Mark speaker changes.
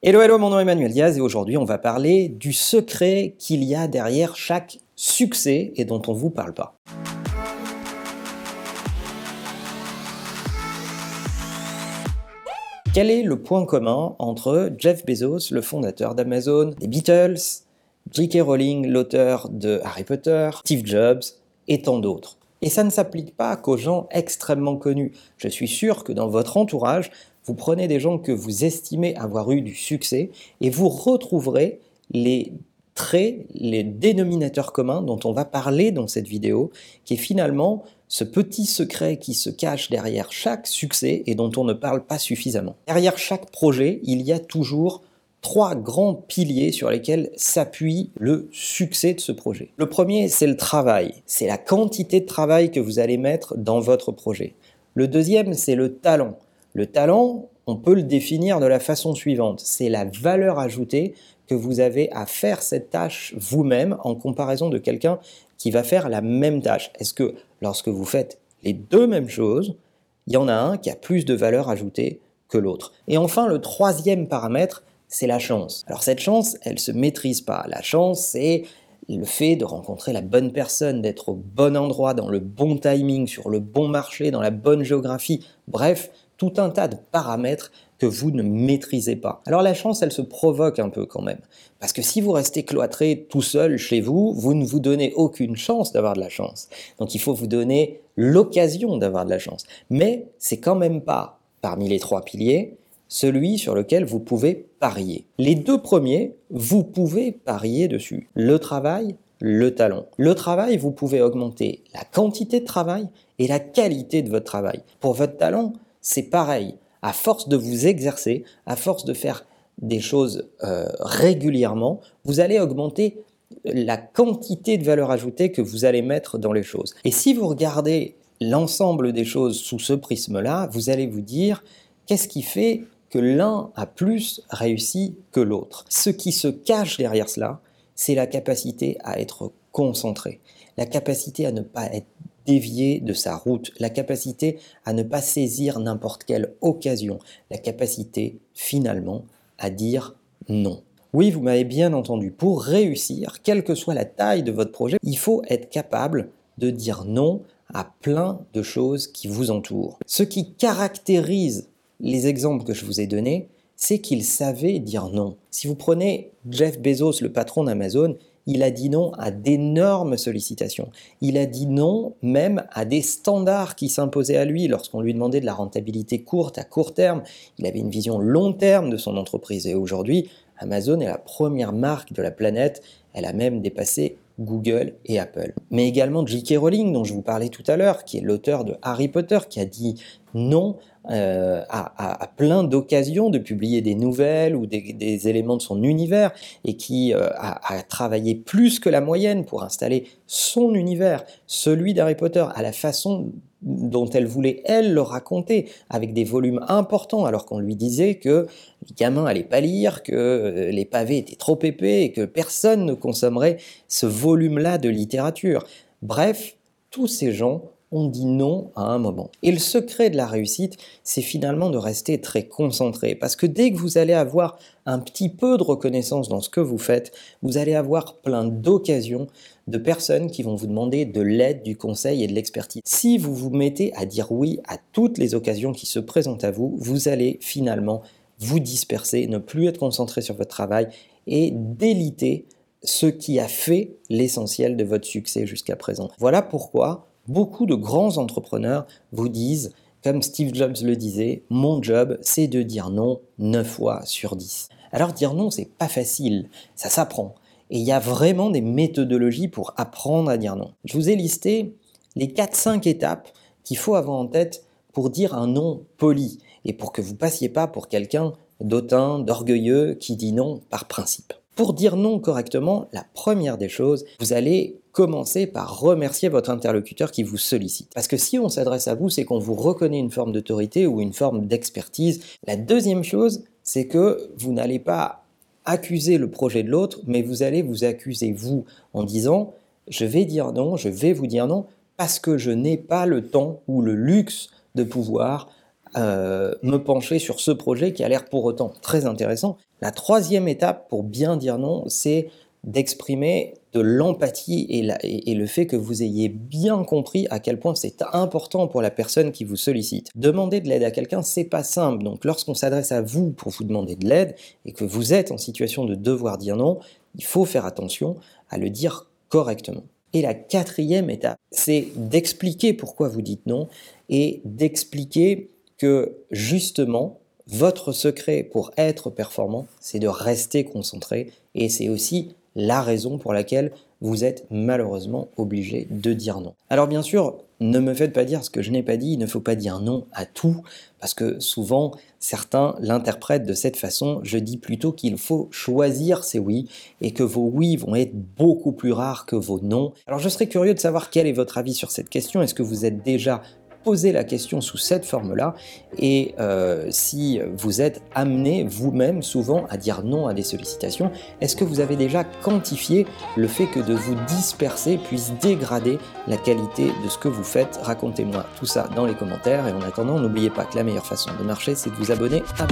Speaker 1: Hello, hello, mon nom est Emmanuel Diaz et aujourd'hui on va parler du secret qu'il y a derrière chaque succès et dont on ne vous parle pas. Quel est le point commun entre Jeff Bezos, le fondateur d'Amazon, des Beatles, J.K. Rowling, l'auteur de Harry Potter, Steve Jobs et tant d'autres? Et ça ne s'applique pas qu'aux gens extrêmement connus. Je suis sûr que dans votre entourage, vous prenez des gens que vous estimez avoir eu du succès et vous retrouverez les traits, les dénominateurs communs dont on va parler dans cette vidéo, qui est finalement ce petit secret qui se cache derrière chaque succès et dont on ne parle pas suffisamment. Derrière chaque projet, il y a toujours trois grands piliers sur lesquels s'appuie le succès de ce projet. Le premier, c'est le travail. C'est la quantité de travail que vous allez mettre dans votre projet. Le deuxième, c'est le talent. Le talent, on peut le définir de la façon suivante. C'est la valeur ajoutée que vous avez à faire cette tâche vous-même en comparaison de quelqu'un qui va faire la même tâche. Est-ce que lorsque vous faites les deux mêmes choses, il y en a un qui a plus de valeur ajoutée que l'autre? Et enfin, le troisième paramètre, c'est la chance. Alors cette chance, elle se maîtrise pas. La chance, c'est le fait de rencontrer la bonne personne, d'être au bon endroit, dans le bon timing, sur le bon marché, dans la bonne géographie. Bref, tout un tas de paramètres que vous ne maîtrisez pas. Alors la chance, elle se provoque un peu quand même. Parce que si vous restez cloîtré tout seul chez vous, vous ne vous donnez aucune chance d'avoir de la chance. Donc il faut vous donner l'occasion d'avoir de la chance. Mais c'est quand même pas, parmi les trois piliers, celui sur lequel vous pouvez parier. Les deux premiers, vous pouvez parier dessus. Le travail, le talent. Le travail, vous pouvez augmenter la quantité de travail et la qualité de votre travail. Pour votre talent, c'est pareil. À force de vous exercer, à force de faire des choses euh, régulièrement, vous allez augmenter la quantité de valeur ajoutée que vous allez mettre dans les choses. Et si vous regardez l'ensemble des choses sous ce prisme-là, vous allez vous dire qu'est-ce qui fait que l'un a plus réussi que l'autre? Ce qui se cache derrière cela, c'est la capacité à être concentré, la capacité à ne pas être dévié de sa route, la capacité à ne pas saisir n'importe quelle occasion, la capacité finalement à dire non. Oui, vous m'avez bien entendu, pour réussir, quelle que soit la taille de votre projet, il faut être capable de dire non à plein de choses qui vous entourent. Ce qui caractérise les exemples que je vous ai donnés, c'est qu'ils savaient dire non. Si vous prenez Jeff Bezos, le patron d'Amazon, il a dit non à d'énormes sollicitations. Il a dit non même à des standards qui s'imposaient à lui lorsqu'on lui demandait de la rentabilité courte à court terme. Il avait une vision long terme de son entreprise et aujourd'hui, Amazon est la première marque de la planète. Elle a même dépassé Google et Apple. Mais également J.K. Rowling, dont je vous parlais tout à l'heure, qui est l'auteur de Harry Potter, qui a dit non euh, à, plein d'occasions de publier des nouvelles ou des, éléments de son univers et qui euh, a, travaillé plus que la moyenne pour installer son univers, celui d'Harry Potter, à la façon dont elle voulait, elle, le raconter, avec des volumes importants, alors qu'on lui disait que les gamins allaient pas lire, que euh, les pavés étaient trop épais et que personne ne consommerait ce volume-là de littérature. Bref, tous ces gens on dit non à un moment. Et le secret de la réussite, c'est finalement de rester très concentré. Parce que dès que vous allez avoir un petit peu de reconnaissance dans ce que vous faites, vous allez avoir plein d'occasions de personnes qui vont vous demander de l'aide, du conseil et de l'expertise. Si vous vous mettez à dire oui à toutes les occasions qui se présentent à vous, vous allez finalement vous disperser, ne plus être concentré sur votre travail et déliter ce qui a fait l'essentiel de votre succès jusqu'à présent. Voilà pourquoi Beaucoup de grands entrepreneurs vous disent, comme Steve Jobs le disait, mon job, c'est de dire non 9 fois sur 10. Alors dire non, c'est pas facile, ça s'apprend. Et il y a vraiment des méthodologies pour apprendre à dire non. Je vous ai listé les 4-5 étapes qu'il faut avoir en tête pour dire un non poli et pour que vous passiez pas pour quelqu'un d'autant, d'orgueilleux qui dit non par principe. Pour dire non correctement, la première des choses, vous allez commencer par remercier votre interlocuteur qui vous sollicite. Parce que si on s'adresse à vous, c'est qu'on vous reconnaît une forme d'autorité ou une forme d'expertise. La deuxième chose, c'est que vous n'allez pas accuser le projet de l'autre, mais vous allez vous accuser vous en disant je vais dire non, je vais vous dire non parce que je n'ai pas le temps ou le luxe de pouvoir euh, me pencher sur ce projet qui a l'air pour autant très intéressant. La troisième étape pour bien dire non, c'est d'exprimer de l'empathie et, et, le fait que vous ayez bien compris à quel point c'est important pour la personne qui vous sollicite. Demander de l'aide à quelqu'un, c'est pas simple. Donc lorsqu'on s'adresse à vous pour vous demander de l'aide et que vous êtes en situation de devoir dire non, il faut faire attention à le dire correctement. Et la quatrième étape, c'est d'expliquer pourquoi vous dites non et d'expliquer que justement, votre secret pour être performant, c'est de rester concentré et c'est aussi la raison pour laquelle vous êtes malheureusement obligé de dire non. Alors bien sûr, ne me faites pas dire ce que je n'ai pas dit, il ne faut pas dire non à tout, parce que souvent certains l'interprètent de cette façon, je dis plutôt qu'il faut choisir ses oui, et que vos oui vont être beaucoup plus rares que vos non. Alors je serais curieux de savoir quel est votre avis sur cette question, est-ce que vous êtes déjà poser la question sous cette forme-là et euh, si vous êtes amené vous-même souvent à dire non à des sollicitations, est-ce que vous avez déjà quantifié le fait que de vous disperser puisse dégrader la qualité de ce que vous faites? Racontez-moi tout ça dans les commentaires et en attendant, n'oubliez pas que la meilleure façon de marcher, c'est de vous abonner. À